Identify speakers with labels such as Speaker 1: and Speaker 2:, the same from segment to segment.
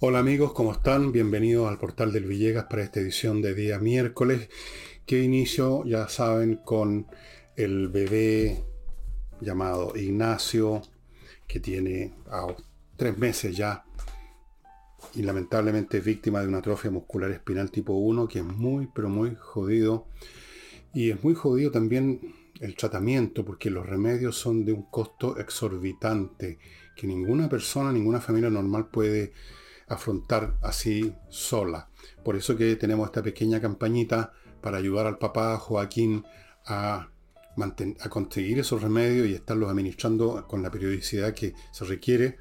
Speaker 1: Hola amigos, ¿cómo están? Bienvenidos al portal del Villegas para esta edición de día miércoles que inicio, ya saben, con el bebé llamado Ignacio, que tiene a tres meses ya y lamentablemente es víctima de una atrofia muscular espinal tipo 1, que es muy, pero muy jodido. Y es muy jodido también el tratamiento, porque los remedios son de un costo exorbitante, que ninguna persona, ninguna familia normal puede afrontar así sola. Por eso que tenemos esta pequeña campañita para ayudar al papá Joaquín a, a conseguir esos remedios y estarlos administrando con la periodicidad que se requiere.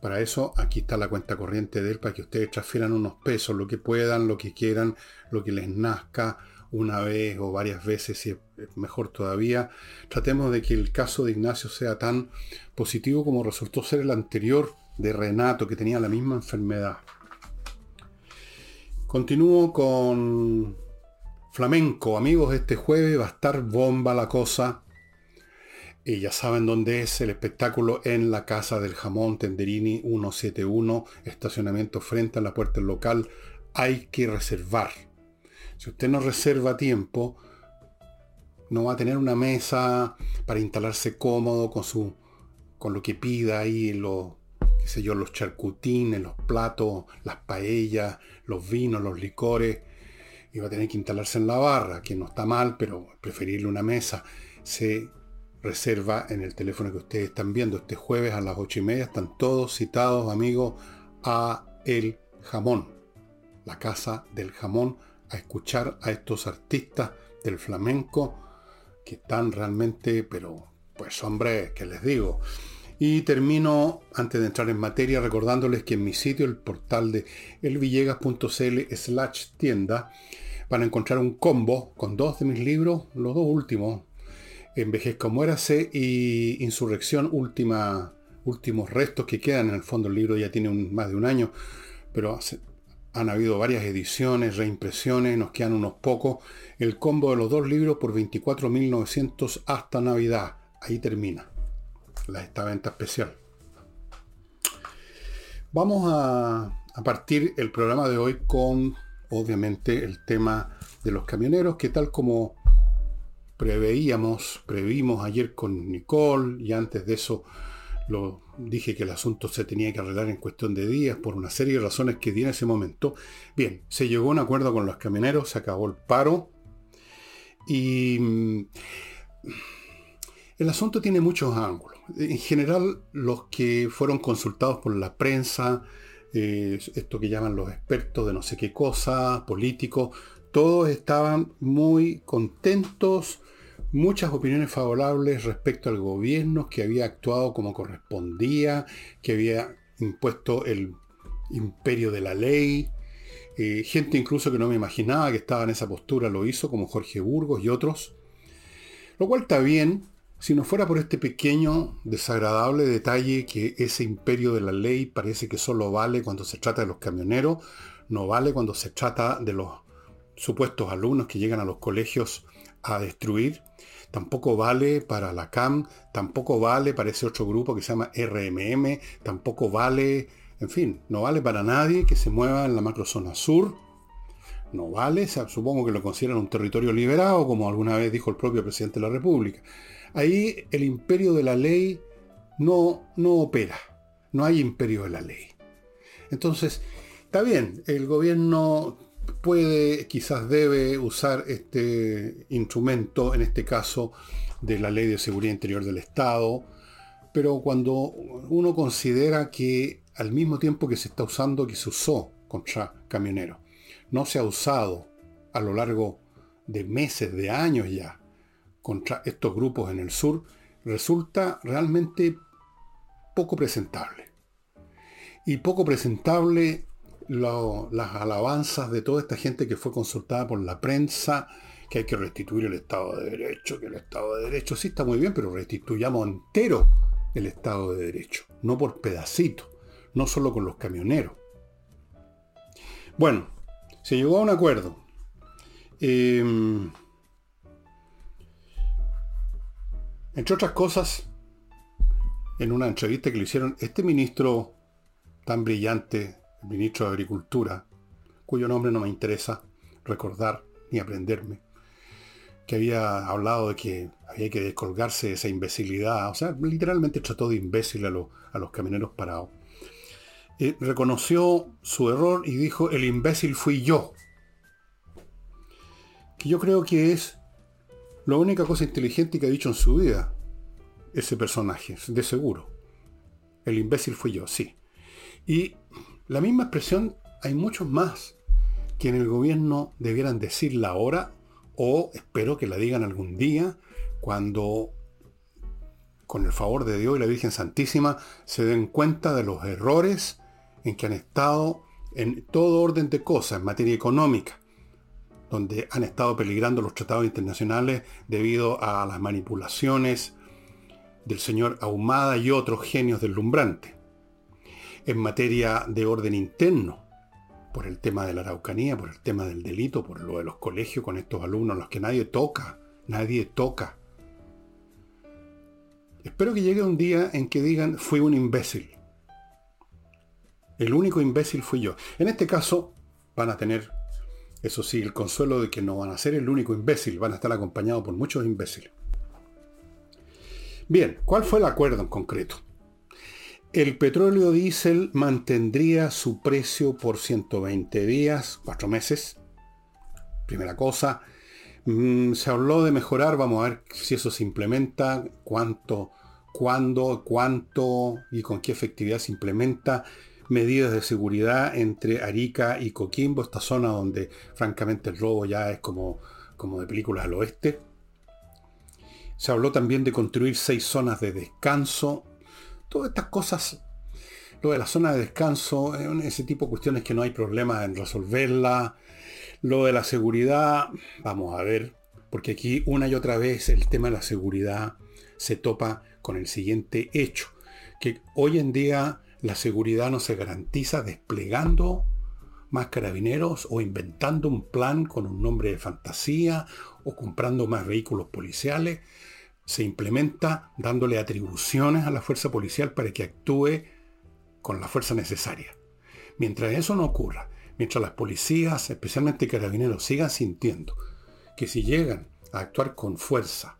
Speaker 1: Para eso aquí está la cuenta corriente de él para que ustedes transfieran unos pesos, lo que puedan, lo que quieran, lo que les nazca una vez o varias veces, si es mejor todavía. Tratemos de que el caso de Ignacio sea tan positivo como resultó ser el anterior de Renato, que tenía la misma enfermedad. Continúo con flamenco. Amigos, este jueves va a estar bomba la cosa. Y ya saben dónde es el espectáculo en la Casa del Jamón Tenderini 171, estacionamiento frente a la puerta del local. Hay que reservar. Si usted no reserva tiempo, no va a tener una mesa para instalarse cómodo con su con lo que pida ahí, los, qué sé yo, los charcutines, los platos, las paellas, los vinos, los licores. Y va a tener que instalarse en la barra, que no está mal, pero preferirle una mesa. Se reserva en el teléfono que ustedes están viendo. Este jueves a las ocho y media están todos citados, amigos, a El Jamón, la casa del jamón a escuchar a estos artistas del flamenco que están realmente, pero pues hombre, que les digo. Y termino, antes de entrar en materia, recordándoles que en mi sitio, el portal de elvillegas.cl slash tienda, van a encontrar un combo con dos de mis libros, los dos últimos, Envejezca Muérase y Insurrección Última, últimos restos que quedan. En el fondo el libro ya tiene más de un año, pero han habido varias ediciones, reimpresiones, nos quedan unos pocos. El combo de los dos libros por 24.900 hasta Navidad. Ahí termina la, esta venta especial. Vamos a, a partir el programa de hoy con, obviamente, el tema de los camioneros, que tal como preveíamos, previmos ayer con Nicole y antes de eso lo dije que el asunto se tenía que arreglar en cuestión de días por una serie de razones que di en ese momento. Bien, se llegó a un acuerdo con los camioneros, se acabó el paro y el asunto tiene muchos ángulos. En general, los que fueron consultados por la prensa, eh, esto que llaman los expertos de no sé qué cosa, políticos, todos estaban muy contentos muchas opiniones favorables respecto al gobierno que había actuado como correspondía, que había impuesto el imperio de la ley. Eh, gente incluso que no me imaginaba que estaba en esa postura lo hizo, como Jorge Burgos y otros. Lo cual está bien, si no fuera por este pequeño, desagradable detalle que ese imperio de la ley parece que solo vale cuando se trata de los camioneros, no vale cuando se trata de los supuestos alumnos que llegan a los colegios a destruir, tampoco vale para la CAM, tampoco vale para ese otro grupo que se llama RMM, tampoco vale, en fin, no vale para nadie que se mueva en la macrozona sur, no vale, supongo que lo consideran un territorio liberado, como alguna vez dijo el propio presidente de la República. Ahí el imperio de la ley no, no opera, no hay imperio de la ley. Entonces, está bien, el gobierno puede, quizás debe usar este instrumento, en este caso de la Ley de Seguridad Interior del Estado, pero cuando uno considera que al mismo tiempo que se está usando, que se usó contra camioneros, no se ha usado a lo largo de meses, de años ya, contra estos grupos en el sur, resulta realmente poco presentable. Y poco presentable las alabanzas de toda esta gente que fue consultada por la prensa, que hay que restituir el Estado de Derecho, que el Estado de Derecho sí está muy bien, pero restituyamos entero el Estado de Derecho, no por pedacitos, no solo con los camioneros. Bueno, se llegó a un acuerdo. Em, entre otras cosas, en una entrevista que le hicieron, este ministro tan brillante el ministro de Agricultura, cuyo nombre no me interesa recordar ni aprenderme, que había hablado de que había que descolgarse de esa imbecilidad, o sea, literalmente trató de imbécil a, los camioneros parados. Eh, reconoció su error y dijo, el imbécil fui yo. Que yo creo que es la única cosa inteligente que ha dicho en su vida ese personaje, de seguro. El imbécil fui yo, sí. Y la misma expresión hay muchos más que en el gobierno debieran decirla ahora o espero que la digan algún día cuando con el favor de Dios y la Virgen Santísima se den cuenta de los errores en que han estado en todo orden de cosas, en materia económica, donde han estado peligrando los tratados internacionales debido a las manipulaciones del señor Ahumada y otros genios deslumbrante. En materia de orden interno, por el tema de la Araucanía, por el tema del delito, por lo de los colegios con estos alumnos, los que nadie toca, nadie toca. Espero que llegue un día en que digan, fui un imbécil. El único imbécil fui yo. En este caso, van a tener, eso sí, el consuelo de que no van a ser el único imbécil, van a estar acompañados por muchos imbéciles. Bien, ¿cuál fue el acuerdo en concreto? El petróleo diésel mantendría su precio por 120 días, 4 meses. Primera cosa. Mm, se habló de mejorar, vamos a ver si eso se implementa, cuánto, cuándo, cuánto y con qué efectividad se implementa medidas de seguridad entre Arica y Coquimbo, esta zona donde francamente el robo ya es como, como de películas al oeste. Se habló también de construir seis zonas de descanso. Todas estas cosas, lo de la zona de descanso, ese tipo de cuestiones que no hay problema en resolverla. Lo de la seguridad, vamos a ver, porque aquí una y otra vez el tema de la seguridad se topa con el siguiente hecho, que hoy en día la seguridad no se garantiza desplegando más carabineros o inventando un plan con un nombre de fantasía o comprando más vehículos policiales. Se implementa dándole atribuciones a la fuerza policial para que actúe con la fuerza necesaria. Mientras eso no ocurra, mientras las policías, especialmente carabineros, sigan sintiendo que si llegan a actuar con fuerza,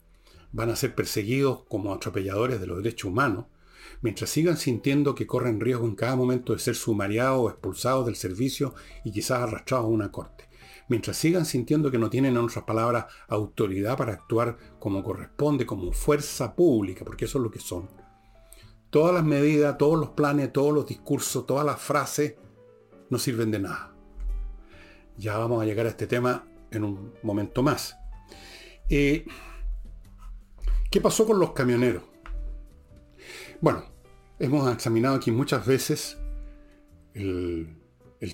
Speaker 1: van a ser perseguidos como atropelladores de los derechos humanos, mientras sigan sintiendo que corren riesgo en cada momento de ser sumariados o expulsados del servicio y quizás arrastrados a una corte, mientras sigan sintiendo que no tienen, en otras palabras, autoridad para actuar como corresponde, como fuerza pública, porque eso es lo que son. Todas las medidas, todos los planes, todos los discursos, todas las frases no sirven de nada. Ya vamos a llegar a este tema en un momento más. Eh, ¿Qué pasó con los camioneros? Bueno, hemos examinado aquí muchas veces el,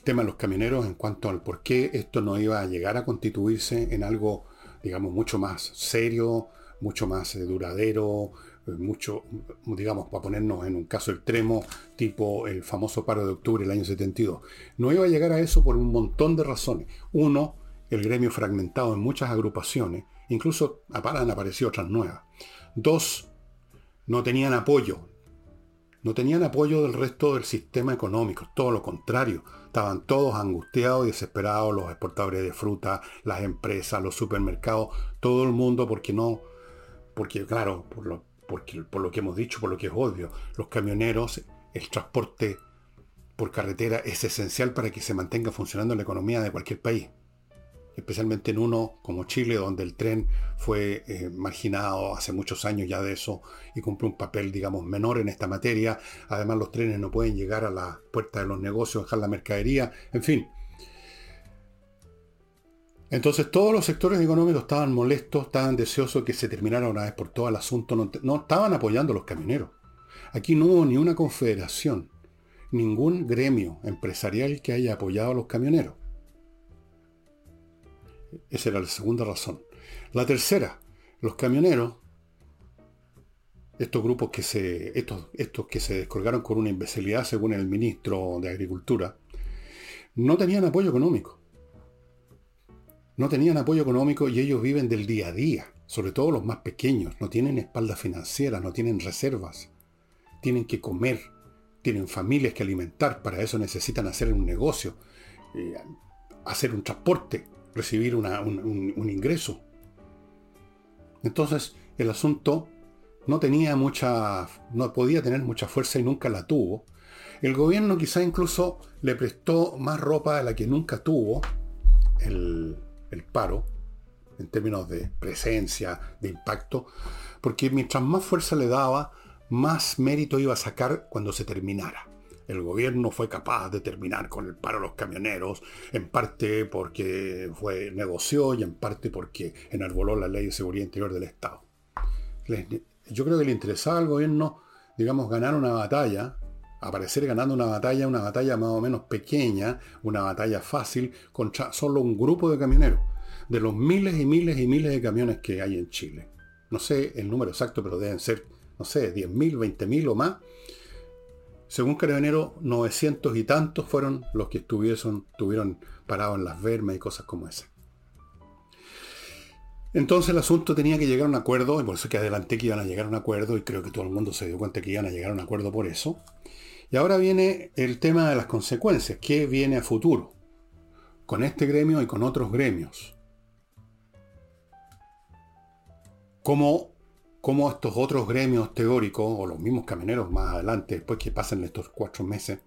Speaker 1: tema de los camioneros en cuanto al por qué esto no iba a llegar a constituirse en algo, digamos, mucho más serio, mucho más eh, duradero, eh, mucho, digamos, para ponernos en un caso extremo, tipo el famoso paro de octubre del año 72. No iba a llegar a eso por un montón de razones. Uno, el gremio fragmentado en muchas agrupaciones, incluso han aparecido otras nuevas. Dos, no tenían apoyo, no tenían apoyo del resto del sistema económico, todo lo contrario. Estaban todos angustiados y desesperados, los exportadores de fruta, las empresas, los supermercados, todo el mundo, porque no, porque claro, por lo, por lo que hemos dicho, por lo que es obvio, los camioneros, el transporte por carretera es esencial para que se mantenga funcionando la economía de cualquier país especialmente en uno como Chile, donde el tren fue eh, marginado hace muchos años ya de eso y cumple un papel, digamos, menor en esta materia. Además, los trenes no pueden llegar a la puerta de los negocios, dejar la mercadería, en fin. Entonces todos los sectores económicos estaban molestos, estaban deseosos de que se terminara una vez por todo el asunto, no, no estaban apoyando a los camioneros. Aquí no hubo ni una confederación, ningún gremio empresarial que haya apoyado a los camioneros. Esa era la segunda razón. La tercera, los camioneros, estos grupos que se, estos, estos que se descolgaron con una imbecilidad según el ministro de Agricultura, no tenían apoyo económico. No tenían apoyo económico y ellos viven del día a día, sobre todo los más pequeños, no tienen espalda financiera, no tienen reservas, tienen que comer tienen familias que alimentar, para eso necesitan hacer un negocio, eh, hacer un transporte, recibir un, un ingreso. Entonces, el asunto no tenía mucha, no podía tener mucha fuerza y nunca la tuvo. El gobierno quizá incluso le prestó más ropa a la que nunca tuvo el, el paro, en términos de presencia, de impacto, porque mientras más fuerza le daba, más mérito iba a sacar cuando se terminara. El gobierno fue capaz de terminar con el paro de los camioneros, en parte porque fue, negoció y en parte porque enarboló la ley de seguridad interior del Estado. Yo creo que le interesaba al gobierno, digamos, ganar una batalla, aparecer ganando una batalla, una batalla más o menos pequeña, una batalla fácil, contra solo un grupo de camioneros, de los miles y miles y miles de camiones que hay en Chile. No sé el número exacto, pero deben ser, no sé, 10.000, 20.000 o más. Según Carabinero, 900 y tantos fueron los que estuvieron, parados en las vermas y cosas como esas. Entonces el asunto tenía que llegar a un acuerdo, y por eso que adelanté que iban a llegar a un acuerdo, y creo que todo el mundo se dio cuenta que iban a llegar a un acuerdo por eso. Y ahora viene el tema de las consecuencias, ¿qué viene a futuro? Con este gremio y con otros gremios. ¿Cómo, cómo estos otros gremios teóricos, o los mismos camioneros más adelante, después que pasen estos cuatro meses,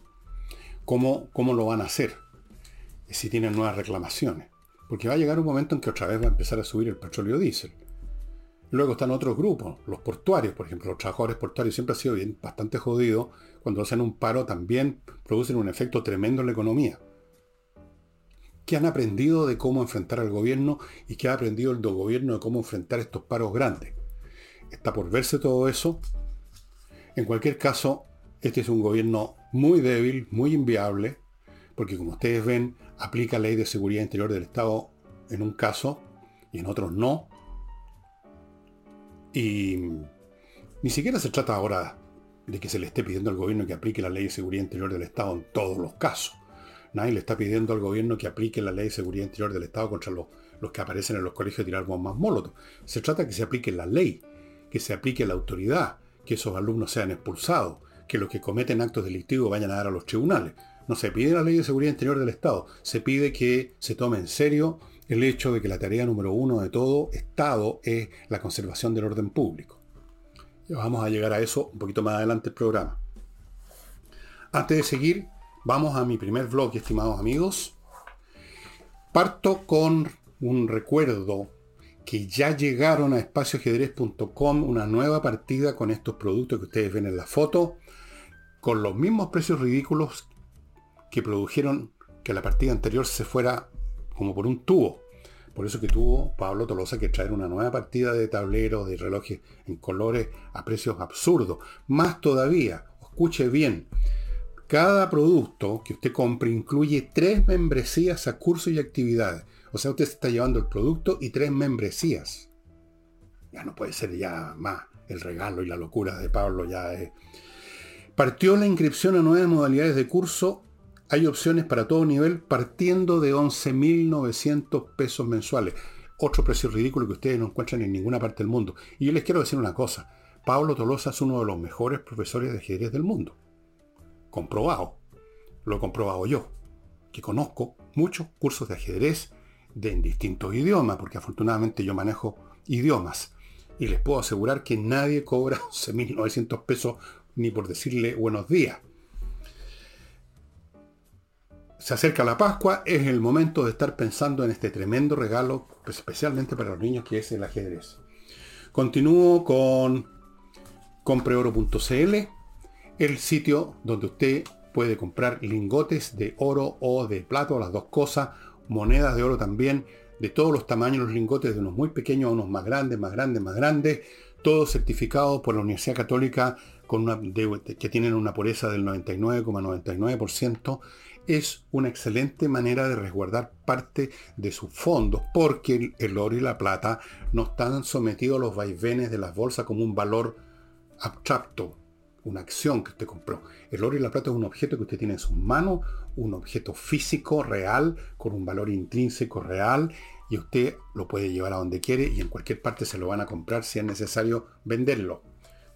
Speaker 1: cómo, cómo lo van a hacer? Si tienen nuevas reclamaciones. Porque va a llegar un momento en que otra vez va a empezar a subir el petróleo diésel. Luego están otros grupos, los portuarios, por ejemplo, los trabajadores portuarios siempre han sido bastante jodidos. Cuando hacen un paro también producen un efecto tremendo en la economía. ¿Qué han aprendido de cómo enfrentar al gobierno y qué ha aprendido el gobierno de cómo enfrentar estos paros grandes? Está por verse todo eso. En cualquier caso, este es un gobierno muy débil, muy inviable, porque como ustedes ven, aplica ley de seguridad interior del Estado en un caso y en otros no. Y ni siquiera se trata ahora de que se le esté pidiendo al gobierno que aplique la ley de seguridad interior del Estado en todos los casos. Nadie le está pidiendo al gobierno que aplique la ley de seguridad interior del Estado contra los, los que aparecen en los colegios de tirar bombas molotov. Se trata de que se aplique la ley, que se aplique la autoridad, que esos alumnos sean expulsados, que los que cometen actos delictivos vayan a dar a los tribunales. No se pide la ley de seguridad interior del Estado, se pide que se tome en serio el hecho de que la tarea número uno de todo Estado es la conservación del orden público. Vamos a llegar a eso un poquito más adelante el programa. Antes de seguir, vamos a mi primer vlog, estimados amigos. Parto con un recuerdo que ya llegaron a espacioajedrez.com una nueva partida con estos productos que ustedes ven en la foto, con los mismos precios ridículos que produjeron que la partida anterior se fuera como por un tubo. Por eso que tuvo Pablo Tolosa que traer una nueva partida de tableros, de relojes en colores a precios absurdos. Más todavía, escuche bien, cada producto que usted compre incluye tres membresías a cursos y actividades. O sea, usted se está llevando el producto y tres membresías. Ya no puede ser ya más. El regalo y la locura de Pablo ya es... Partió la inscripción a nuevas modalidades de curso hay opciones para todo nivel partiendo de 11.900 pesos mensuales. Otro precio ridículo que ustedes no encuentran en ninguna parte del mundo. Y yo les quiero decir una cosa. Pablo Tolosa es uno de los mejores profesores de ajedrez del mundo. Comprobado. Lo he comprobado yo. Que conozco muchos cursos de ajedrez de en distintos idiomas, porque afortunadamente yo manejo idiomas. Y les puedo asegurar que nadie cobra 11.900 pesos ni por decirle buenos días se acerca la Pascua, es el momento de estar pensando en este tremendo regalo, especialmente para los niños, que es el ajedrez. Continúo con compreoro.cl, el sitio donde usted puede comprar lingotes de oro o de plata, las dos cosas, monedas de oro también, de todos los tamaños, los lingotes de unos muy pequeños a unos más grandes, más grandes, más grandes, todos certificados por la Universidad Católica con una, que tienen una pureza del 99,99% es una excelente manera de resguardar parte de sus fondos, porque el, oro y la plata no están sometidos a los vaivenes de las bolsas como un valor abstracto, una acción que usted compró. El oro y la plata es un objeto que usted tiene en sus manos, un objeto físico, real, con un valor intrínseco real, y usted lo puede llevar a donde quiere y en cualquier parte se lo van a comprar si es necesario venderlo.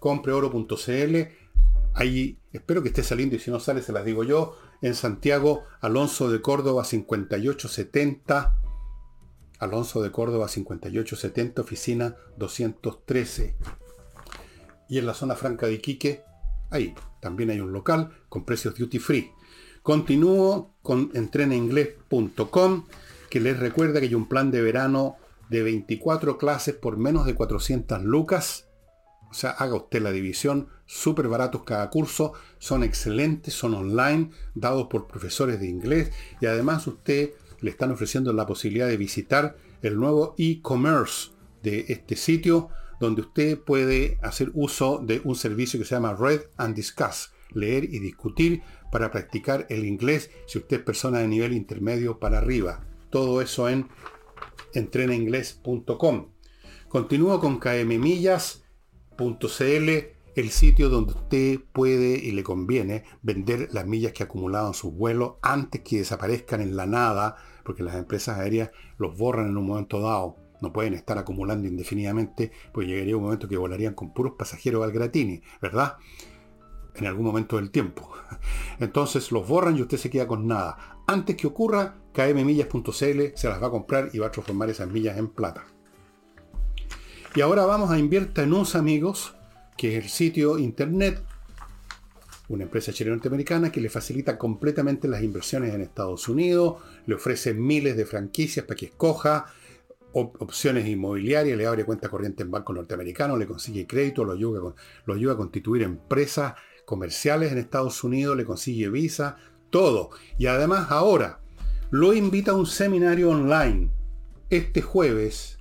Speaker 1: Compreoro.cl Ahí espero que esté saliendo y si no sale se las digo yo. En Santiago, Alonso de Córdoba 5870. Alonso de Córdoba 5870, oficina 213. Y en la zona franca de Iquique, ahí también hay un local con precios duty free. Continúo con entrenainglés.com que les recuerda que hay un plan de verano de 24 clases por menos de 400 lucas. O sea, haga usted la división, súper baratos cada curso, son excelentes, son online, dados por profesores de inglés y además usted le están ofreciendo la posibilidad de visitar el nuevo e-commerce de este sitio donde usted puede hacer uso de un servicio que se llama Read and Discuss, leer y discutir para practicar el inglés si usted es persona de nivel intermedio para arriba. Todo eso en entrenainglés.com. Continúo con kmmillas.cl, el sitio donde usted puede y le conviene vender las millas que ha acumulado en sus vuelos antes que desaparezcan en la nada, porque las empresas aéreas los borran en un momento dado. No pueden estar acumulando indefinidamente, pues llegaría un momento que volarían con puros pasajeros al gratini, ¿verdad? En algún momento del tiempo. Entonces los borran y usted se queda con nada. Antes que ocurra, kmmillas.cl se las va a comprar y va a transformar esas millas en plata. Y ahora vamos a Invierta en USA, amigos, que es el sitio internet, una empresa chilena norteamericana que le facilita completamente las inversiones en Estados Unidos, le ofrece miles de franquicias para que escoja, opciones inmobiliarias, le abre cuenta corriente en banco norteamericano, le consigue crédito, lo ayuda, lo ayuda a constituir empresas comerciales en Estados Unidos, le consigue visa, todo. Y además ahora lo invita a un seminario online este jueves,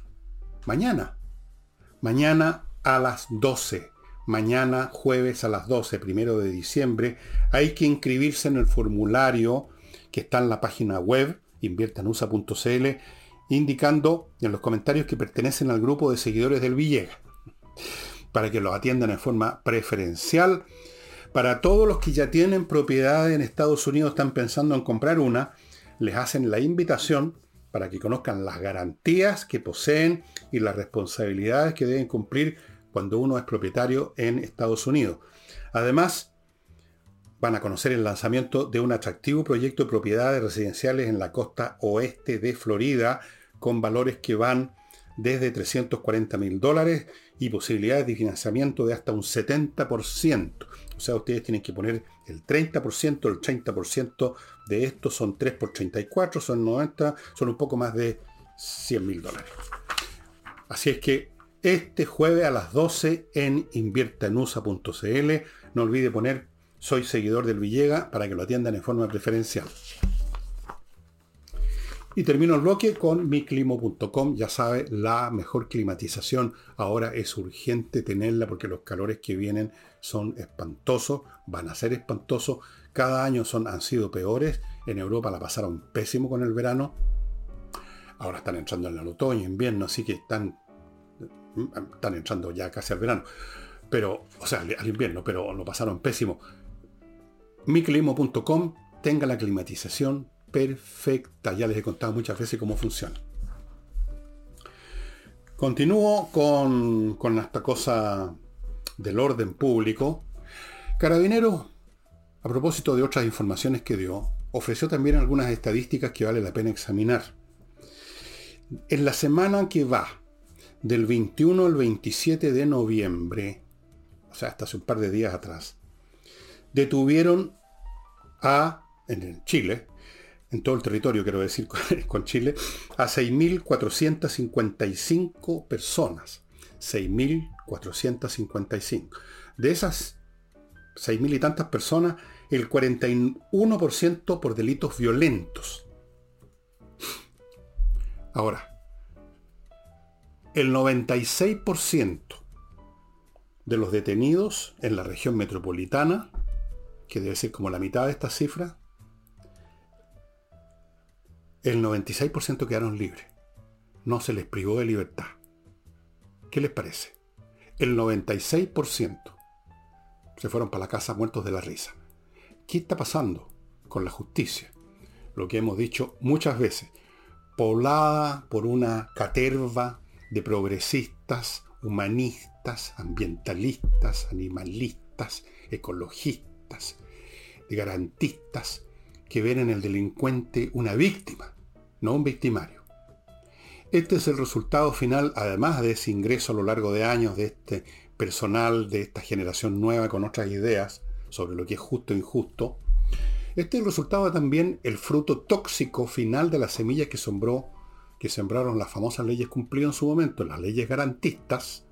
Speaker 1: mañana. Mañana a las 12. Mañana jueves a las 12, primero de diciembre. Hay que inscribirse en el formulario que está en la página web, inviertanusa.cl, indicando en los comentarios que pertenecen al grupo de seguidores del Villegas, para que los atiendan en forma preferencial. Para todos los que ya tienen propiedad en Estados Unidos, están pensando en comprar una, les hacen la invitación para que conozcan las garantías que poseen y las responsabilidades que deben cumplir cuando uno es propietario en Estados Unidos. Además, van a conocer el lanzamiento de un atractivo proyecto de propiedades residenciales en la costa oeste de Florida, con valores que van desde 340 mil dólares y posibilidades de financiamiento de hasta un 70%. O sea, ustedes tienen que poner el 30%, el 30% de esto son 3 por 34, son 90, son un poco más de 100 mil dólares. Así es que este jueves a las 12 en inviertanusa.cl, no olvide poner soy seguidor del Villega para que lo atiendan en forma preferencial. Y termino el bloque con miclimo.com. Ya sabe, la mejor climatización ahora es urgente tenerla porque los calores que vienen son espantosos, van a ser espantosos. Cada año son, han sido peores. En Europa la pasaron pésimo con el verano. Ahora están entrando en el otoño, invierno, así que están, están entrando ya casi al verano. Pero, o sea, al invierno, pero lo pasaron pésimo. miclimo.com tenga la climatización perfecta. Ya les he contado muchas veces cómo funciona. Continúo con, con esta cosa del orden público. Carabineros, a propósito de otras informaciones que dio, ofreció también algunas estadísticas que vale la pena examinar. En la semana que va, del 21 al 27 de noviembre, o sea, hasta hace un par de días atrás, detuvieron a, en Chile, en todo el territorio, quiero decir, con Chile, a 6.455 personas. 6.455. De esas 6.000 y tantas personas, el 41% por delitos violentos. Ahora, el 96% de los detenidos en la región metropolitana, que debe ser como la mitad de esta cifra, el 96% quedaron libres. No se les privó de libertad. ¿Qué les parece? El 96% se fueron para la casa muertos de la risa. ¿Qué está pasando con la justicia? Lo que hemos dicho muchas veces, poblada por una caterva de progresistas, humanistas, ambientalistas, animalistas, ecologistas, de garantistas, que ven en el delincuente una víctima, no un victimario. Este es el resultado final, además de ese ingreso a lo largo de años de este personal, de esta generación nueva con otras ideas sobre lo que es justo e injusto. Este es el resultado también el fruto tóxico final de las semillas que sembró, que sembraron las famosas leyes cumplidas en su momento, las leyes garantistas,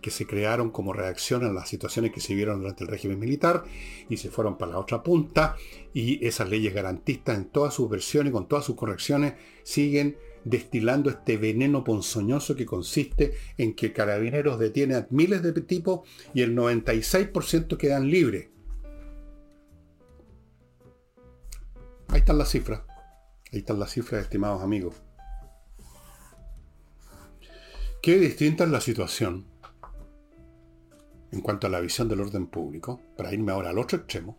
Speaker 1: que se crearon como reacción a las situaciones que se vieron durante el régimen militar y se fueron para la otra punta y esas leyes garantistas en todas sus versiones, con todas sus correcciones, siguen destilando este veneno ponzoñoso que consiste en que carabineros detienen a miles de tipos y el 96% quedan libres. Ahí están las cifras. Ahí están las cifras, estimados amigos. Qué distinta es la situación en cuanto a la visión del orden público, para irme ahora al otro extremo,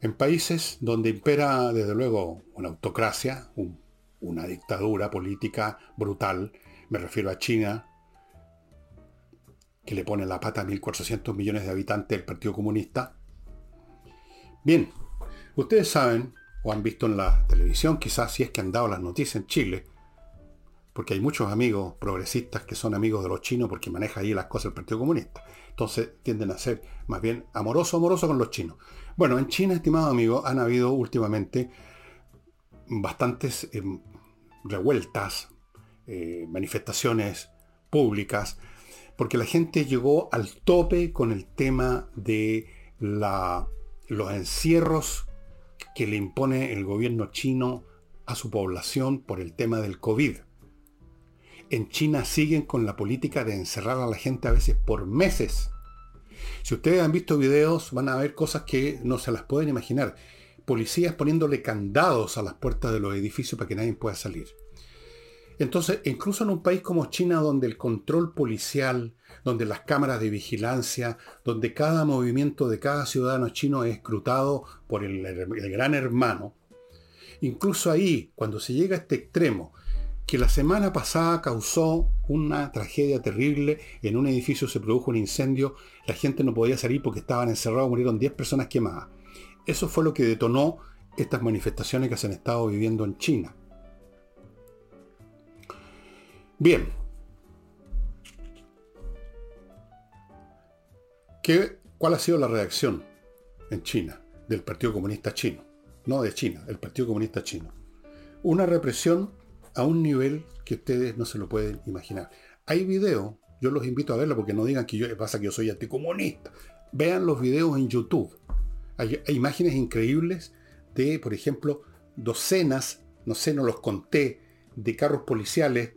Speaker 1: en países donde impera desde luego una autocracia, una dictadura política brutal, me refiero a China, que le pone la pata a 1.400 millones de habitantes del Partido Comunista. Bien, ustedes saben, o han visto en la televisión, quizás si es que han dado las noticias en Chile, porque hay muchos amigos progresistas que son amigos de los chinos porque maneja ahí las cosas el Partido Comunista. Entonces tienden a ser más bien amoroso, amoroso con los chinos. Bueno, en China, estimado amigo, han habido últimamente bastantes em, revueltas, eh, manifestaciones públicas, porque la gente llegó al tope con el tema de los encierros que le impone el gobierno chino a su población por el tema del COVID en China siguen con la política de encerrar a la gente a veces por meses. Si ustedes han visto videos, van a ver cosas que no se las pueden imaginar. Policías poniéndole candados a las puertas de los edificios para que nadie pueda salir. Entonces, incluso en un país como China, donde el control policial, donde las cámaras de vigilancia, donde cada movimiento de cada ciudadano chino es escrutado por el, gran hermano, incluso ahí, cuando se llega a este extremo, que la semana pasada causó una tragedia terrible. En un edificio se produjo un incendio, la gente no podía salir porque estaban encerrados, murieron 10 personas quemadas. Eso fue lo que detonó estas manifestaciones que se han estado viviendo en China. Bien. ¿Qué, ¿Cuál ha sido la reacción en China del Partido Comunista Chino? No de China, el Partido Comunista Chino. Una represión a un nivel que ustedes no se lo pueden imaginar. Hay videos, yo los invito a verlo porque no digan que yo pasa que yo soy anticomunista. Vean los videos en YouTube. Hay, imágenes increíbles de, por ejemplo, docenas, no sé, no los conté, de carros policiales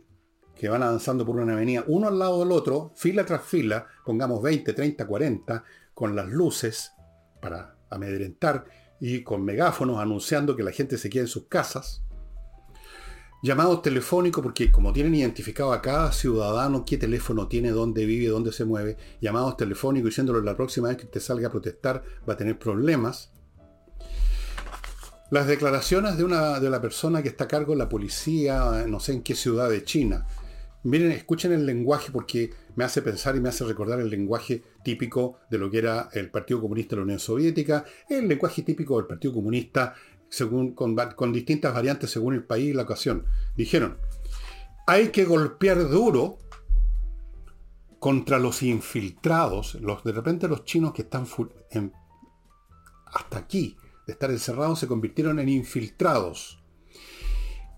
Speaker 1: que van avanzando por una avenida, uno al lado del otro, fila tras fila, pongamos 20, 30, 40, con las luces para amedrentar y con megáfonos anunciando que la gente se quede en sus casas llamados telefónicos, porque como tienen identificado a cada ciudadano qué teléfono tiene, dónde vive, dónde se mueve, llamados telefónicos diciéndole la próxima vez que te salga a protestar va a tener problemas. Las declaraciones de, una, de la persona que está a cargo de la policía, no sé en qué ciudad de China. Miren, escuchen el lenguaje porque me hace pensar y me hace recordar el lenguaje típico de lo que era el Partido Comunista de la Unión Soviética, el lenguaje típico del Partido Comunista según, con, distintas variantes según el país y la ocasión. Dijeron, hay que golpear duro contra los infiltrados, los, de repente los chinos que están hasta aquí de estar encerrados se convirtieron en infiltrados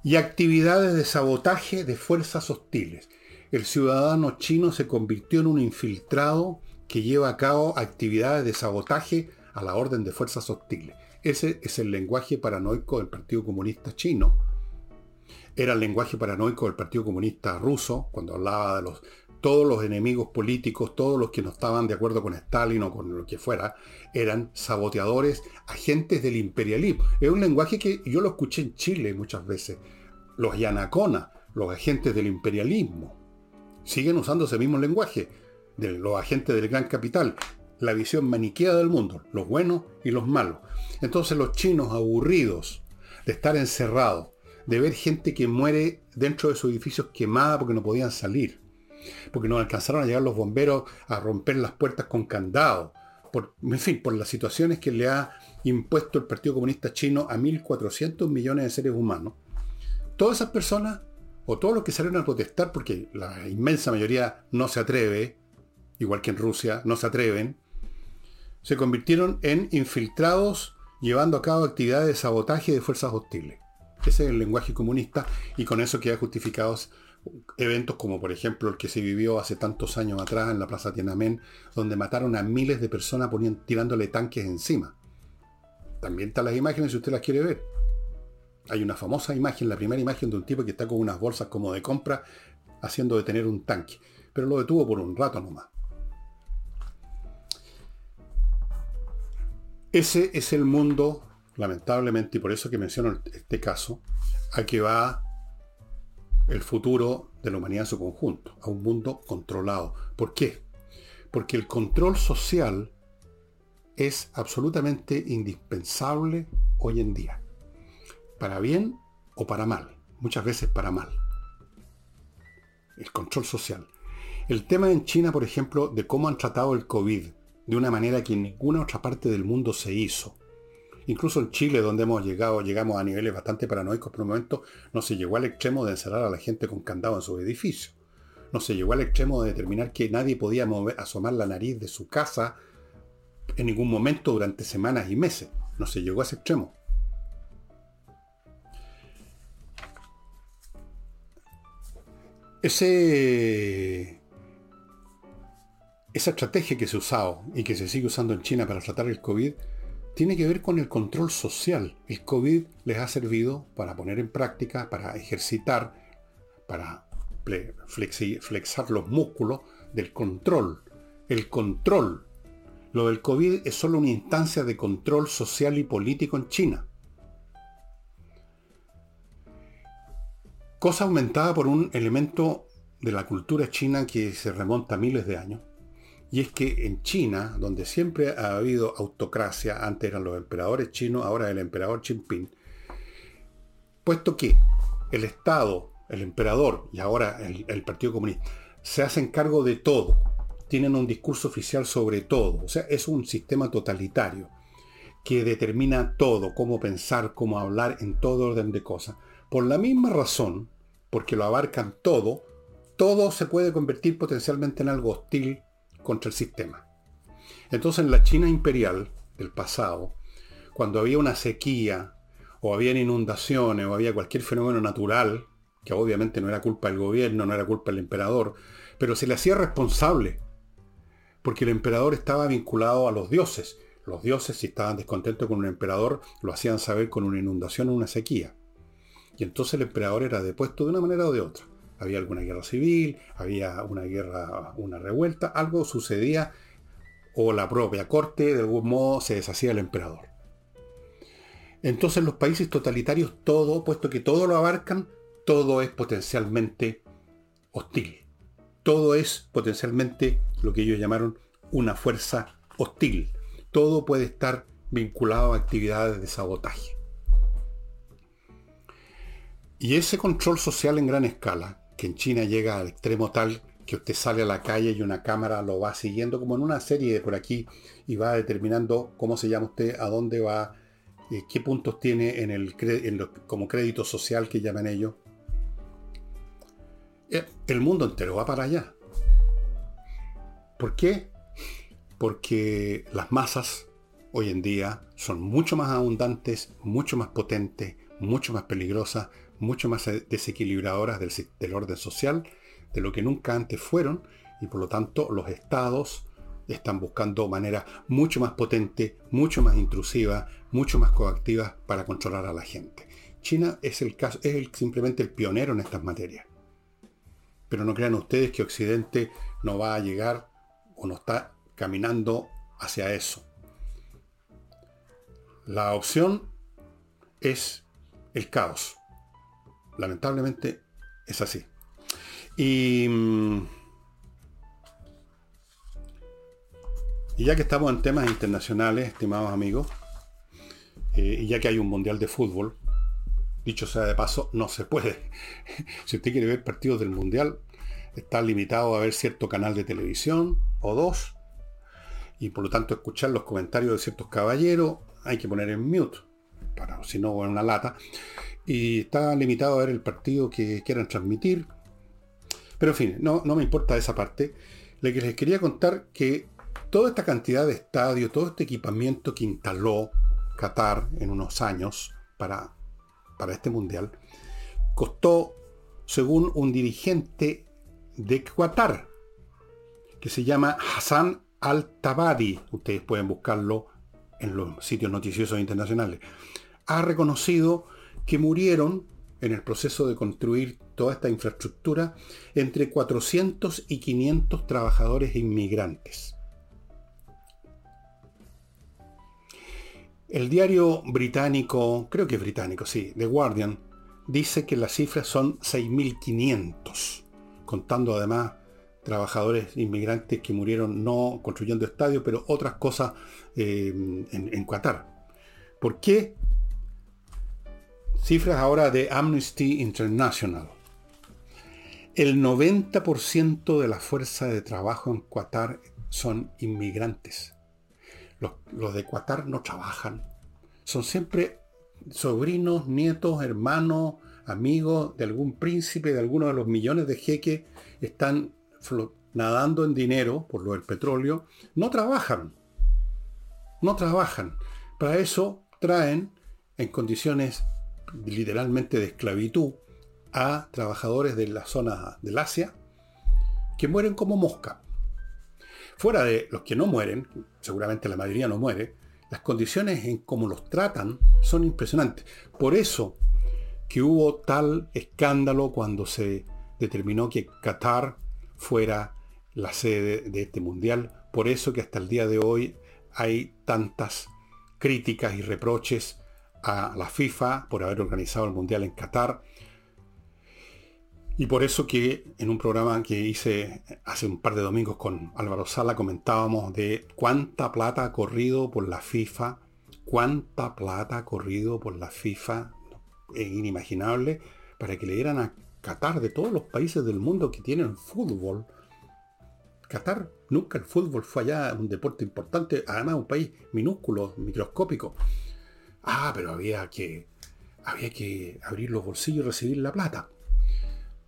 Speaker 1: y actividades de sabotaje de fuerzas hostiles. El ciudadano chino se convirtió en un infiltrado que lleva a cabo actividades de sabotaje a la orden de fuerzas hostiles. Ese es el lenguaje paranoico del Partido Comunista chino. Era el lenguaje paranoico del Partido Comunista ruso, cuando hablaba de los, todos los enemigos políticos, todos los que no estaban de acuerdo con Stalin o con lo que fuera, eran saboteadores, agentes del imperialismo. Es un lenguaje que yo lo escuché en Chile muchas veces. Los yanacona, los agentes del imperialismo, siguen usando ese mismo lenguaje, de los agentes del gran capital la visión maniquea del mundo, los buenos y los malos. Entonces los chinos aburridos de estar encerrados, de ver gente que muere dentro de sus edificios quemada porque no podían salir, porque no alcanzaron a llegar los bomberos a romper las puertas con candado, por, en fin, por las situaciones que le ha impuesto el Partido Comunista Chino a 1.400 millones de seres humanos, todas esas personas, o todos los que salieron a protestar, porque la inmensa mayoría no se atreve, igual que en Rusia, no se atreven, se convirtieron en infiltrados llevando a cabo actividades de sabotaje de fuerzas hostiles. Ese es el lenguaje comunista y con eso queda justificados eventos como por ejemplo el que se vivió hace tantos años atrás en la Plaza Tiananmen, donde mataron a miles de personas tirándole tanques encima. También están las imágenes si usted las quiere ver. Hay una famosa imagen, la primera imagen de un tipo que está con unas bolsas como de compra haciendo detener un tanque. Pero lo detuvo por un rato nomás. Ese es el mundo, lamentablemente, y por eso que menciono este caso, a que va el futuro de la humanidad en su conjunto, a un mundo controlado. ¿Por qué? Porque el control social es absolutamente indispensable hoy en día, para bien o para mal, muchas veces para mal. El control social. El tema en China, por ejemplo, de cómo han tratado el COVID, de una manera que en ninguna otra parte del mundo se hizo. Incluso en Chile, donde hemos llegado, llegamos a niveles bastante paranoicos por un momento, no se llegó al extremo de encerrar a la gente con candado en su edificio. No se llegó al extremo de determinar que nadie podía asomar la nariz de su casa en ningún momento durante semanas y meses. No se llegó a ese extremo. Ese esa estrategia que se ha usado y que se sigue usando en China para tratar el COVID tiene que ver con el control social. El COVID les ha servido para poner en práctica, para ejercitar, para flexar los músculos del control. El control. Lo del COVID es solo una instancia de control social y político en China. Cosa aumentada por un elemento de la cultura china que se remonta a miles de años, y es que en China, donde siempre ha habido autocracia, antes eran los emperadores chinos, ahora el emperador Jinping, puesto que el Estado, el emperador y ahora el, Partido Comunista se hacen cargo de todo, tienen un discurso oficial sobre todo, o sea, es un sistema totalitario que determina todo, cómo pensar, cómo hablar en todo orden de cosas. Por la misma razón, porque lo abarcan todo, todo se puede convertir potencialmente en algo hostil contra el sistema. Entonces en la China imperial del pasado, cuando había una sequía, o había inundaciones, o había cualquier fenómeno natural, que obviamente no era culpa del gobierno, no era culpa del emperador, pero se le hacía responsable, porque el emperador estaba vinculado a los dioses. Los dioses, si estaban descontentos con un emperador, lo hacían saber con una inundación o una sequía. Y entonces el emperador era depuesto de una manera o de otra había alguna guerra civil, había una guerra, una revuelta, algo sucedía, o la propia corte de algún modo se deshacía del emperador. Entonces los países totalitarios, todo, puesto que todo lo abarcan, todo es potencialmente hostil. Todo es potencialmente lo que ellos llamaron una fuerza hostil. Todo puede estar vinculado a actividades de sabotaje. Y ese control social en gran escala, que en China llega al extremo tal que usted sale a la calle y una cámara lo va siguiendo como en una serie de por aquí y va determinando cómo se llama usted, a dónde va, eh, qué puntos tiene en el como crédito social que llaman ellos. Eh, el mundo entero va para allá. ¿Por qué? Porque las masas hoy en día son mucho más abundantes, mucho más potentes, mucho más peligrosas, mucho más desequilibradoras del, orden social de lo que nunca antes fueron y por lo tanto los estados están buscando maneras mucho más potentes, mucho más intrusivas, mucho más coactivas para controlar a la gente. China es el caso, es simplemente el pionero en estas materias. Pero no crean ustedes que Occidente no va a llegar o no está caminando hacia eso. La opción es el caos. Lamentablemente es así. Y, mm, y ya que estamos en temas internacionales, estimados amigos, eh, y ya que hay un mundial de fútbol, dicho sea de paso, no se puede. si usted quiere ver partidos del mundial, está limitado a ver cierto canal de televisión o dos. y por lo tanto escuchar los comentarios de ciertos caballeros hay que poner en mute, para si no en una lata. Y está limitado a ver el partido que quieran transmitir. Pero en fin, no, no me importa esa parte. Lo que les quería contar que toda esta cantidad de estadios, todo este equipamiento que instaló Qatar en unos años para, para este mundial, costó, según un dirigente de Qatar, que se llama Hassan Al-Tabadi, ustedes pueden buscarlo en los sitios noticiosos internacionales, ha reconocido que murieron en el proceso de construir toda esta infraestructura entre 400 y 500 trabajadores inmigrantes. El diario británico, creo que es británico, sí, The Guardian, dice que las cifras son 6.500, contando además trabajadores inmigrantes que murieron no construyendo estadios, pero otras cosas eh, en, en Qatar. ¿Por qué? Cifras ahora de Amnesty International. El 90% de la fuerza de trabajo en Qatar son inmigrantes. Los, de Qatar no trabajan. Son siempre sobrinos, nietos, hermanos, amigos de algún príncipe, de alguno de los millones de jeques. Están nadando en dinero por lo del petróleo. No trabajan. No trabajan. Para eso traen en condiciones literalmente de esclavitud a trabajadores de la zona del Asia que mueren como mosca. Fuera de los que no mueren, seguramente la mayoría no muere, las condiciones en cómo los tratan son impresionantes. Por eso que hubo tal escándalo cuando se determinó que Qatar fuera la sede de este mundial. Por eso que hasta el día de hoy hay tantas críticas y reproches a la FIFA por haber organizado el Mundial en Qatar. Y por eso que en un programa que hice hace un par de domingos con Álvaro Sala comentábamos de cuánta plata ha corrido por la FIFA, cuánta plata ha corrido por la FIFA, es inimaginable, para que le dieran a Qatar de todos los países del mundo que tienen fútbol. Qatar, nunca el fútbol fue allá un deporte importante, además un país minúsculo, microscópico. Ah, pero había que, había que abrir los bolsillos y recibir la plata.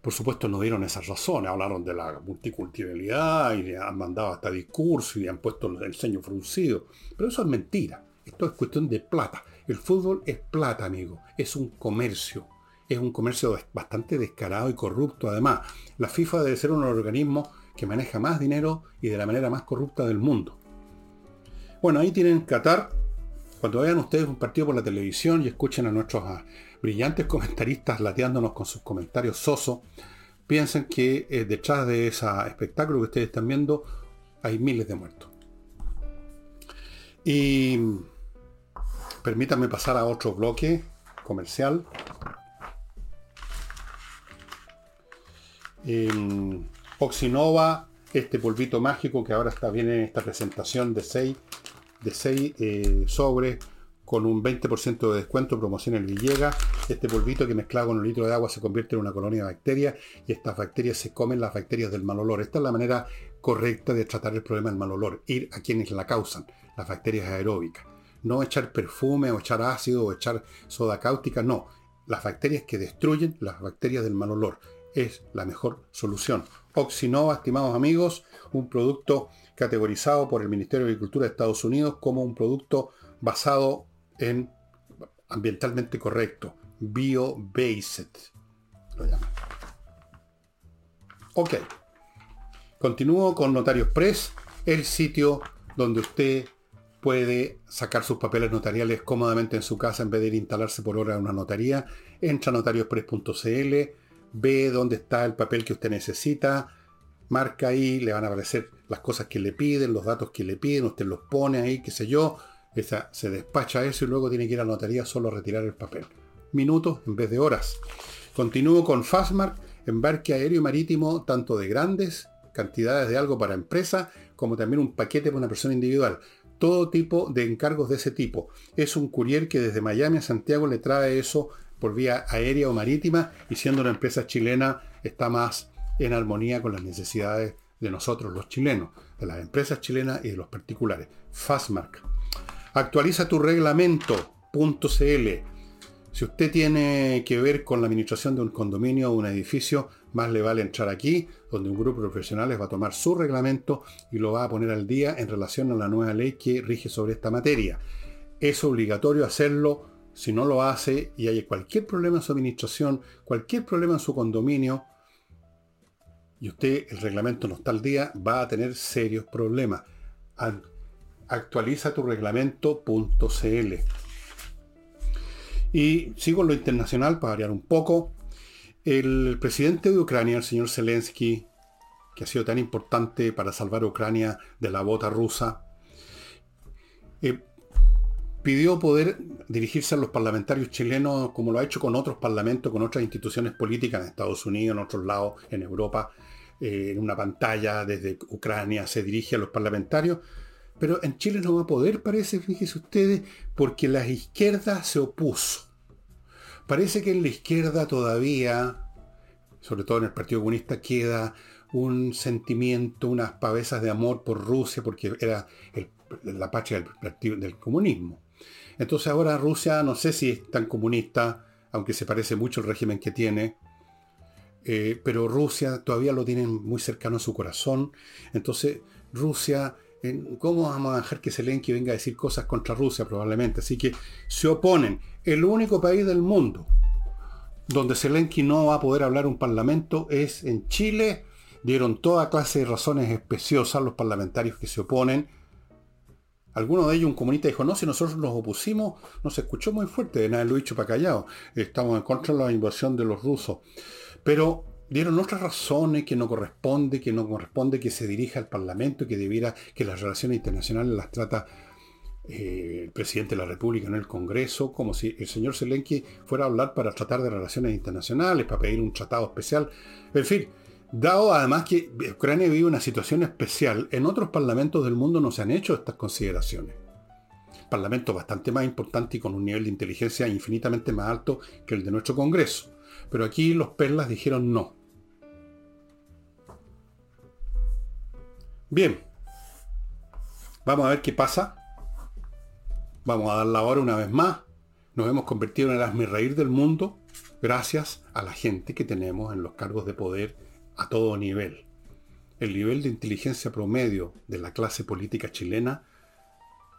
Speaker 1: Por supuesto no dieron esas razones, hablaron de la multiculturalidad y han mandado hasta discurso y han puesto el ceño fruncido. Pero eso es mentira. Esto es cuestión de plata. El fútbol es plata, amigo. Es un comercio. Es un comercio bastante descarado y corrupto. Además, la FIFA debe ser un organismo que maneja más dinero y de la manera más corrupta del mundo. Bueno, ahí tienen Qatar cuando vean ustedes un partido por la televisión y escuchen a nuestros ah, brillantes comentaristas lateándonos con sus comentarios sosos, piensen que eh, detrás de ese espectáculo que ustedes están viendo hay miles de muertos. Y permítanme pasar a otro bloque comercial. Oxinova, este polvito mágico que ahora está bien en esta presentación de 6 de 6 eh, sobres con un 20% de descuento, promoción en Villegas. Este polvito que mezclado con un litro de agua se convierte en una colonia de bacterias y estas bacterias se comen las bacterias del mal olor. Esta es la manera correcta de tratar el problema del mal olor, ir a quienes la causan, las bacterias aeróbicas. No echar perfume o echar ácido o echar soda cáustica, no. Las bacterias que destruyen las bacterias del mal olor es la mejor solución. Oxinova, estimados amigos, un producto categorizado por el Ministerio de Agricultura de Estados Unidos como un producto basado en ambientalmente correcto, bio-based, lo llaman. Ok, continúo con Notarios Press, el sitio donde usted puede sacar sus papeles notariales cómodamente en su casa en vez de ir a instalarse por hora en una notaría. Entra a notariospress.cl, ve dónde está el papel que usted necesita, marca ahí, le van a aparecer las cosas que le piden, los datos que le piden, usted los pone ahí, qué sé yo, esa, se despacha eso y luego tiene que ir a la notaría solo a retirar el papel. Minutos en vez de horas. Continúo con Fastmark, embarque aéreo y marítimo, tanto de grandes cantidades de algo para empresa, como también un paquete para una persona individual. Todo tipo de encargos de ese tipo. Es un courier que desde Miami a Santiago le trae eso por vía aérea o marítima y siendo una empresa chilena está más en armonía con las necesidades de nosotros los chilenos. de las empresas chilenas y de los particulares. Fastmark. Actualiza tu reglamento.cl. Si usted tiene que ver con la administración de un condominio o un edificio, más le vale entrar aquí, donde un grupo de profesionales va a tomar su reglamento y lo va a poner al día en relación a la nueva ley que rige sobre esta materia. Es obligatorio hacerlo. Si no lo hace y hay cualquier problema en su administración, cualquier problema en su condominio, y usted el reglamento no está al día, va a tener serios problemas. Actualiza tu reglamento.cl. Y sigo en lo internacional para variar un poco. El presidente de Ucrania, el señor Zelensky, que ha sido tan importante para salvar a Ucrania de la bota rusa, eh, pidió poder dirigirse a los parlamentarios chilenos como lo ha hecho con otros parlamentos, con otras instituciones políticas en Estados Unidos, en otros lados, en Europa, eh, en una pantalla desde Ucrania, se dirige a los parlamentarios. Pero en Chile no va a poder, parece, fíjense ustedes, porque la izquierda se opuso. Parece que en la izquierda todavía, sobre todo en el Partido Comunista, queda un sentimiento, unas pavesas de amor por Rusia, porque era la patria del, del comunismo. Entonces ahora Rusia, no sé si es tan comunista, aunque se parece mucho el régimen que tiene, eh, pero Rusia todavía lo tienen muy cercano a su corazón. Entonces, Rusia, ¿cómo vamos a dejar que Zelensky venga a decir cosas contra Rusia probablemente? Así que se oponen. El único país del mundo donde Zelensky no va a poder hablar un parlamento es en Chile. Dieron toda clase de razones especiosas los parlamentarios que se oponen. Alguno de ellos, un comunista, dijo, no, si nosotros nos opusimos, nos escuchó muy fuerte, de nada lo dicho para callado. Estamos en contra de la invasión de los rusos. Pero dieron otras razones que no corresponde, que no corresponde que se dirija al Parlamento, que debiera, que las relaciones internacionales las trata eh, el presidente de la República en el Congreso, como si el señor Zelensky fuera a hablar para tratar de relaciones internacionales, para pedir un tratado especial. En fin, dado además que Ucrania vive una situación especial, en otros parlamentos del mundo no se han hecho estas consideraciones. Parlamento bastante más importante y con un nivel de inteligencia infinitamente más alto que el de nuestro Congreso. Pero aquí los perlas dijeron no. Bien. Vamos a ver qué pasa. Vamos a dar la hora una vez más. Nos hemos convertido en el reír del mundo gracias a la gente que tenemos en los cargos de poder a todo nivel. El nivel de inteligencia promedio de la clase política chilena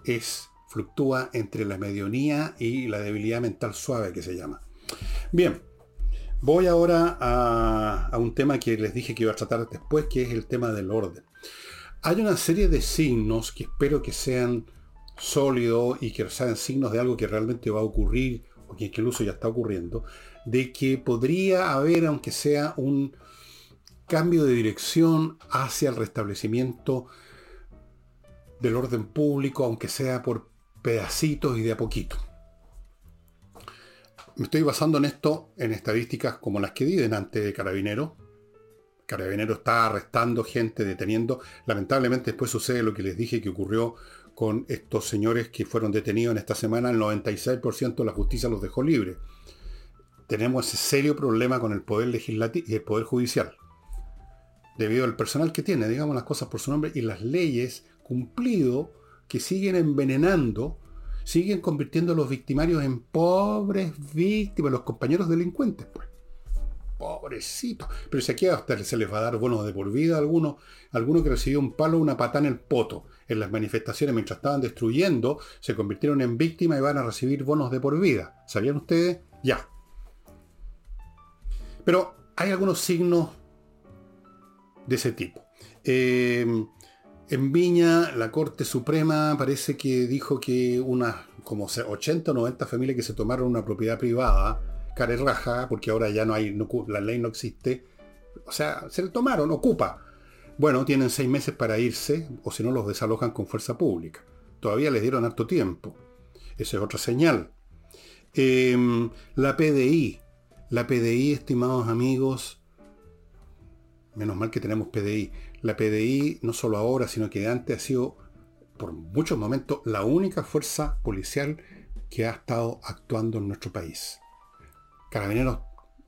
Speaker 1: es fluctúa entre la medianía y la debilidad mental suave que se llama. Bien, Voy ahora a, un tema que les dije que iba a tratar después, que es el tema del orden. Hay una serie de signos que espero que sean sólidos y que sean signos de algo que realmente va a ocurrir, o que incluso ya está ocurriendo, de que podría haber, aunque sea un cambio de dirección hacia el restablecimiento del orden público, aunque sea por pedacitos y de a poquito me estoy basando en esto, en estadísticas como las que di delante de Carabinero. Carabinero está arrestando gente, deteniendo. Lamentablemente después sucede lo que les dije que ocurrió con estos señores que fueron detenidos en esta semana. El 96% de la justicia los dejó libres. Tenemos ese serio problema con el poder legislativo y el poder judicial. Debido al personal que tiene, digamos las cosas por su nombre, y las leyes cumplido que siguen envenenando siguen convirtiendo a los victimarios en pobres víctimas, los compañeros delincuentes, pues. Pobrecitos. Pero si aquí hasta se les va a dar bonos de por vida a algunos, alguno que recibió un palo, una patada en el poto en las manifestaciones mientras estaban destruyendo, se convirtieron en víctimas y van a recibir bonos de por vida. ¿Sabían ustedes? Ya. Pero hay algunos signos de ese tipo. Eh, en Viña, la Corte Suprema parece que dijo que unas como 80 o 90 familias que se tomaron una propiedad privada, care raja, porque ahora ya no hay, la ley no existe, o sea, se le tomaron, ocupa. Bueno, tienen seis meses para irse, o si no los desalojan con fuerza pública. Todavía les dieron harto tiempo. Esa es otra señal. Em, la PDI. La PDI, estimados amigos, menos mal que tenemos PDI la PDI, no solo ahora, sino que antes ha sido, por muchos momentos, la única fuerza policial que ha estado actuando en nuestro país. Carabineros,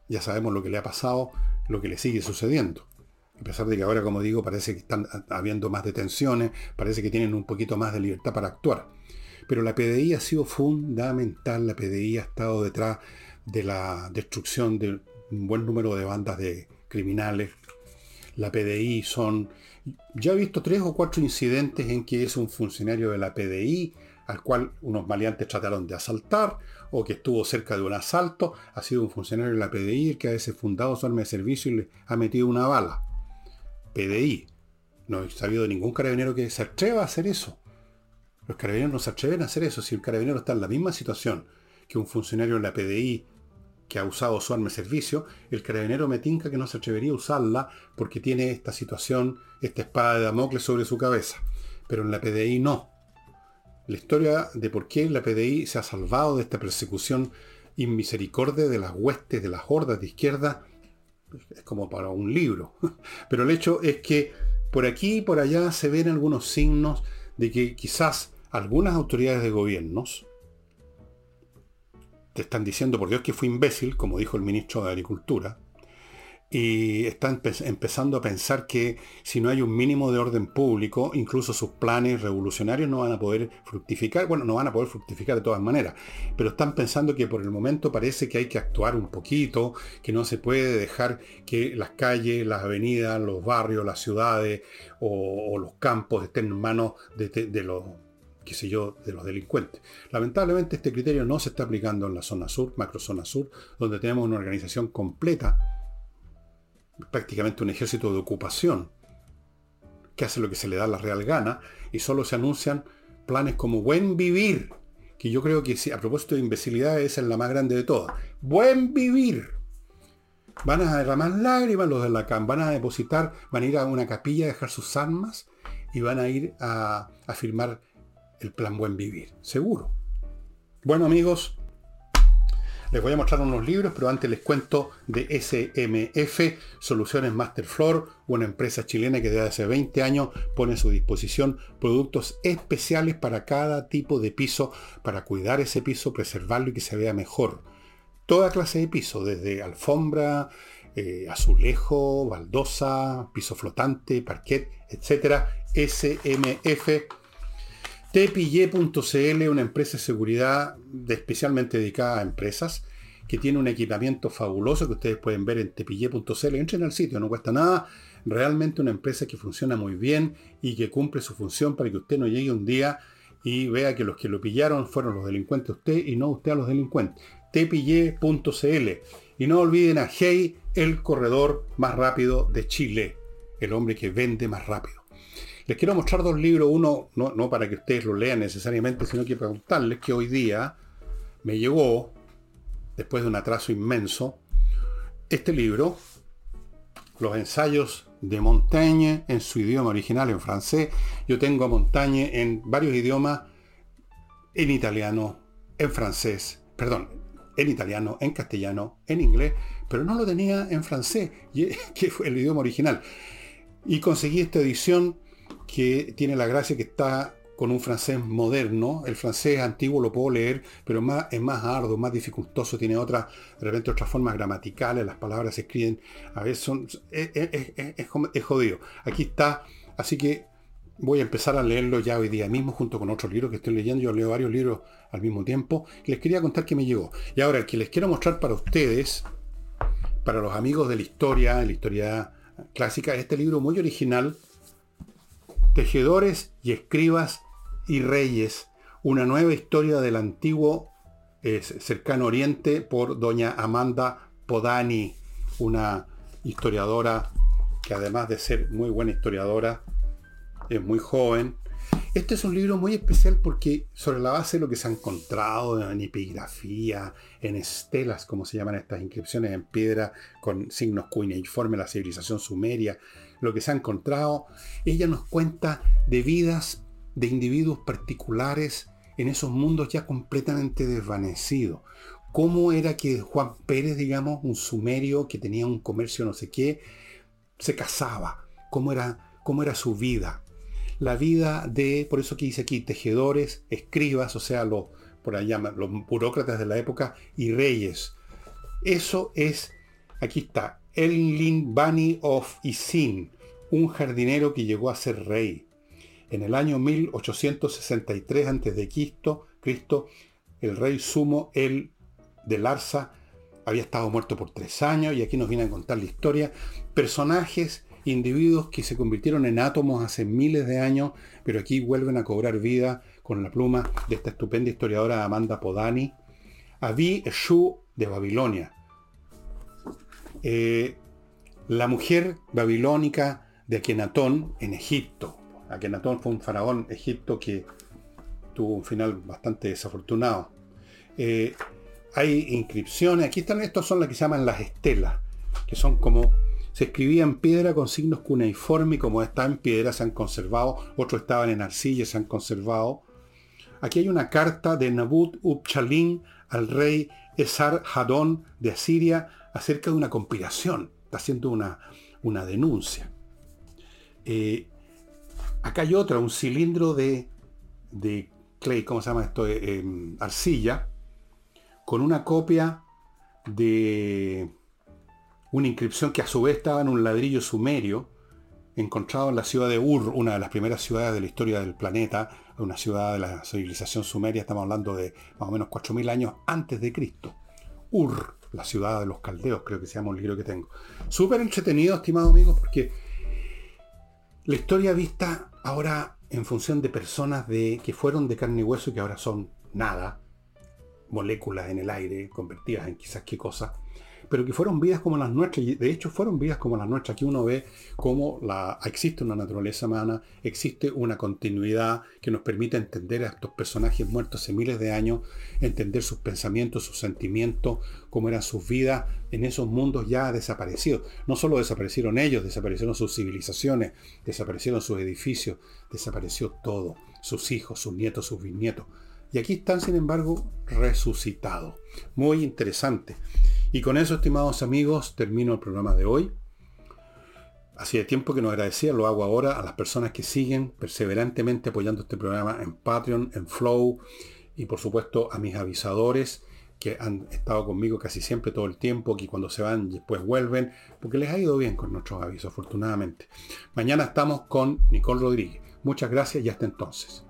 Speaker 1: ya sabemos lo que le ha pasado, lo que le sigue sucediendo. A pesar de que ahora, como digo, parece que están habiendo más detenciones, parece que tienen un poquito más de libertad para actuar. Pero la PDI ha sido fundamental, la PDI ha estado detrás de la destrucción de un buen número de bandas de criminales. La PDI son... Ya he visto tres o cuatro incidentes en que es un funcionario de la PDI al cual unos maleantes trataron de asaltar o que estuvo cerca de un asalto, ha sido un funcionario de la PDI que ha desenfundado su arma de servicio y le ha metido una bala. PDI. No he sabido de ningún carabinero que se atreva a hacer eso. Los carabineros no se atreven a hacer eso. Si el carabinero está en la misma situación que un funcionario de la PDI que ha usado su arma de servicio, el carabinero me tinca que no se atrevería a usarla porque tiene esta situación, esta espada de Damocles sobre su cabeza. Pero en la PDI no. La historia de por qué la PDI se ha salvado de esta persecución inmisericordia de las huestes, de las hordas de izquierda, es como para un libro. Pero el hecho es que por aquí y por allá se ven algunos signos de que quizás algunas autoridades de gobiernos te están diciendo por Dios que fue imbécil, como dijo el ministro de Agricultura, y están empezando a pensar que si no hay un mínimo de orden público, incluso sus planes revolucionarios no van a poder fructificar. Bueno, no van a poder fructificar de todas maneras, pero están pensando que por el momento parece que hay que actuar un poquito, que no se puede dejar que las calles, las avenidas, los barrios, las ciudades o, los campos estén en manos de, de los qué sé yo, de los delincuentes. Lamentablemente este criterio no se está aplicando en la zona sur, macro zona sur, donde tenemos una organización completa, prácticamente un ejército de ocupación, que hace lo que se le da la real gana, y solo se anuncian planes como buen vivir, que yo creo que a propósito de imbecilidad esa es la más grande de todas. Buen vivir. Van a derramar lágrimas los de la CAM, van a depositar, van a ir a una capilla a dejar sus armas y van a ir a firmar el plan Buen Vivir, seguro. Bueno amigos, les voy a mostrar unos libros, pero antes les cuento de SMF, Soluciones Masterfloor, una empresa chilena que desde hace 20 años pone a su disposición productos especiales para cada tipo de piso, para cuidar ese piso, preservarlo y que se vea mejor. Toda clase de piso, desde alfombra, eh, azulejo, baldosa, piso flotante, parquet, etc. SMF Tepille.cl, una empresa de seguridad especialmente dedicada a empresas, que tiene un equipamiento fabuloso que ustedes pueden ver en tepille.cl. Entren al sitio, no cuesta nada. Realmente una empresa que funciona muy bien y que cumple su función para que usted no llegue un día y vea que los que lo pillaron fueron los delincuentes usted y no usted a los delincuentes. tepille.cl. Y no olviden a Hey, el corredor más rápido de Chile, el hombre que vende más rápido. Les quiero mostrar dos libros, uno no, para que ustedes lo lean necesariamente, sino que para contarles que hoy día me llegó, después de un atraso inmenso, este libro, Los ensayos de Montaigne en su idioma original, en francés. Yo tengo a Montaigne en varios idiomas, en italiano, en francés, perdón, en italiano, en castellano, en inglés, pero no lo tenía en francés, que fue el idioma original. Y conseguí esta edición que tiene la gracia que está con un francés moderno. El francés antiguo lo puedo leer, pero más, es más arduo, más dificultoso, tiene otras, de otras formas gramaticales, las palabras se escriben, a veces son, es, jodido. Aquí está, así que voy a empezar a leerlo ya hoy día mismo, junto con otros libros que estoy leyendo. Yo leo varios libros al mismo tiempo. les quería contar que me llegó. Y ahora, el que les quiero mostrar para ustedes, para los amigos de la historia, de la historia clásica, este libro muy original Tejedores y escribas y reyes, una nueva historia del antiguo cercano oriente por doña Amanda Podani, una historiadora que además de ser muy buena historiadora, es muy joven. Este es un libro muy especial porque sobre la base de lo que se ha encontrado en epigrafía, en estelas, como se llaman estas inscripciones en piedra, con signos cuneiformes, la civilización sumeria, lo que se ha encontrado, ella nos cuenta de vidas de individuos particulares en esos mundos ya completamente desvanecidos. ¿Cómo era que Juan Pérez, digamos, un sumerio que tenía un comercio no sé qué, se casaba? ¿Cómo era, cómo era su vida? La vida de, por eso que dice aquí, tejedores, escribas, o sea, los, por allá, los burócratas de la época y reyes. Eso es, aquí está, Enlil Bani of Isin, un jardinero que llegó a ser rey. En el año 1863 a.C., Cristo, el rey sumo, el de Larsa, había estado muerto por tres años y aquí nos viene a contar la historia. Personajes, individuos que se convirtieron en átomos hace miles de años, pero aquí vuelven a cobrar vida con la pluma de esta estupenda historiadora Amanda Podani. Avi Shu de Babilonia. Eh, la mujer babilónica de Akenatón en Egipto. Akenatón fue un faraón egipto que tuvo un final bastante desafortunado. Eh, hay inscripciones, aquí están, estos son las que se llaman las estelas, que son como, se escribía en piedra con signos cuneiforme y como está en piedra se han conservado, otros estaban en arcilla se han conservado. Aquí hay una carta de Nabut Upchalin al rey Esar Hadón de Asiria acerca de una conspiración. Está haciendo una, una denuncia. Eh, acá hay otra, un cilindro de, de clay, ¿cómo se llama esto? Eh, em, arcilla, con una copia de una inscripción que a su vez estaba en un ladrillo sumerio, encontrado en la ciudad de Ur, una de las primeras ciudades de la historia del planeta, una ciudad de la civilización sumeria, estamos hablando de más o menos 4.000 años antes de Cristo. Ur, la ciudad de los caldeos, creo que se llama un libro que tengo. Súper entretenido, estimados amigos, porque la historia vista ahora en función de personas de, que fueron de carne y hueso y que ahora son nada, moléculas en el aire, convertidas en quizás qué cosa, pero que fueron vidas como las nuestras, y de hecho fueron vidas como las nuestras. Aquí uno ve cómo la, existe una naturaleza humana, existe una continuidad que nos permite entender a estos personajes muertos hace miles de años, entender sus pensamientos, sus sentimientos, cómo eran sus vidas en esos mundos ya desaparecidos. No solo desaparecieron ellos, desaparecieron sus civilizaciones, desaparecieron sus edificios, desapareció todo, sus hijos, sus nietos, sus bisnietos. Y aquí están, sin embargo, resucitados. Muy interesante. Y con eso, estimados amigos, termino el programa de hoy. Hacía tiempo que no agradecía, lo hago ahora a las personas que siguen perseverantemente apoyando este programa en Patreon, en Flow y por supuesto a mis avisadores que han estado conmigo casi siempre todo el tiempo, que cuando se van después vuelven, porque les ha ido bien con nuestros avisos, afortunadamente. Mañana estamos con Nicole Rodríguez. Muchas gracias y hasta entonces.